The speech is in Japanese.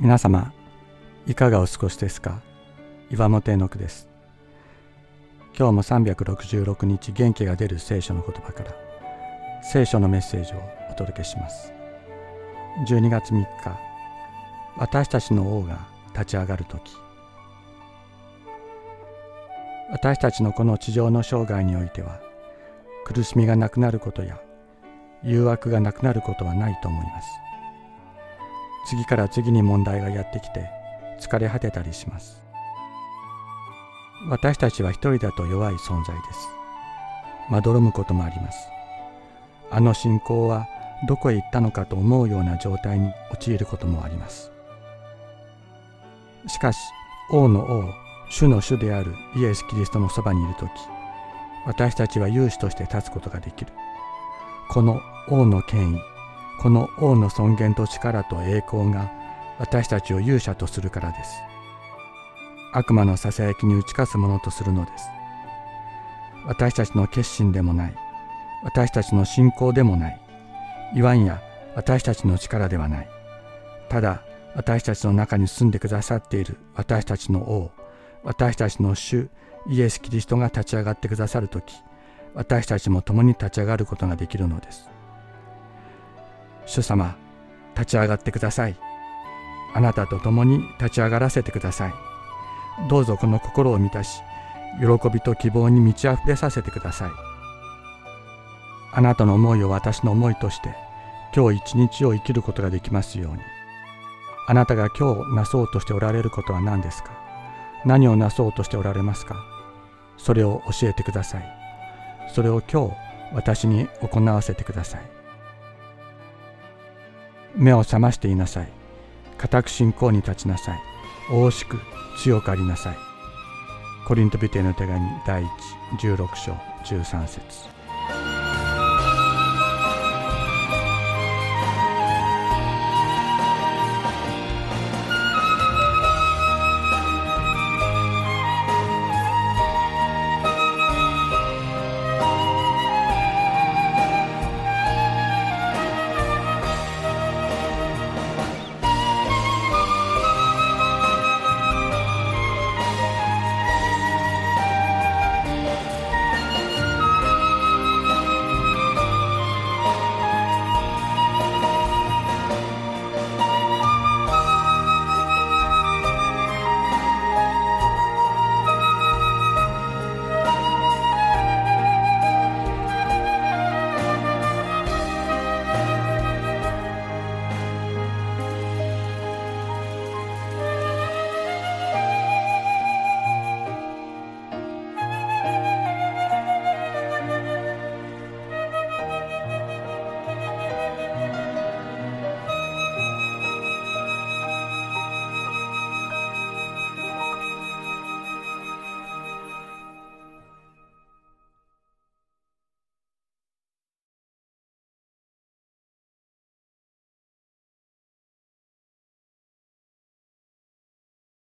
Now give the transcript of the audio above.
皆様いかがお過ごしですか？岩本絵の句です。今日も366日元気が出る聖書の言葉から聖書のメッセージをお届けします。12月3日私たちの王が立ち上がる時。私たちのこの地上の生涯においては苦しみがなくなることや誘惑がなくなることはないと思います。次から次に問題がやってきて疲れ果てたりします。私たちは一人だと弱い存在です。まどろむこともあります。あの信仰はどこへ行ったのかと思うような状態に陥ることもあります。しかし王の王主の主であるイエス・キリストのそばにいる時私たちは勇士として立つことができる。この王の権威この王の尊厳と力と栄光が私たちを勇者とするからです。悪魔のささやきに打ち勝つものとするのです。私たちの決心でもない、私たちの信仰でもない、いわんや私たちの力ではない。ただ私たちの中に住んでくださっている私たちの王、私たちの主イエス・キリストが立ち上がってくださる時私たちも共に立ち上がることができるのです。主様、立ち上がってください。あなたと共に立ち上がらせてください。どうぞこの心を満たし、喜びと希望に満ち溢れさせてください。あなたの思いを私の思いとして、今日一日を生きることができますように。あなたが今日なそうとしておられることは何ですか？何をなそうとしておられますか？それを教えてください。それを今日私に行わせてください。目を覚ましていなさい。固く信仰に立ちなさい。大しく強くありなさい。コリントビテの手紙第1、16章13節